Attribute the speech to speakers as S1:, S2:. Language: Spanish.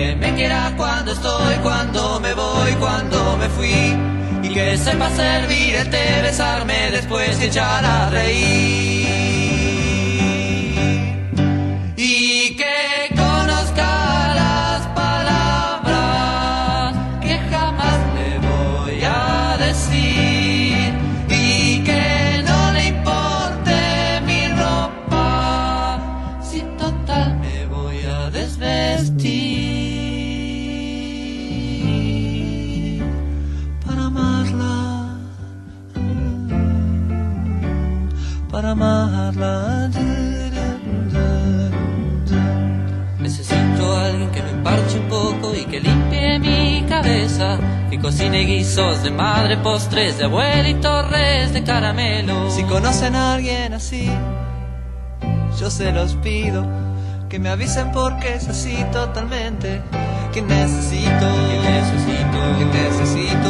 S1: que me quiera cuando estoy, cuando me voy, cuando me fui. Y que sepa servir té, besarme después y echar a reír. Y que conozca las palabras que jamás le voy a decir. Y que no le importe mi ropa, si total me voy a desvestir.
S2: Para amarla.
S1: Necesito a alguien que me parche un poco y que limpie mi cabeza. Que cocine guisos de madre, postres de abuela y torres de caramelo.
S2: Si conocen a alguien así, yo se los pido que me avisen porque es así totalmente.
S1: Que necesito,
S2: que necesito,
S1: que necesito,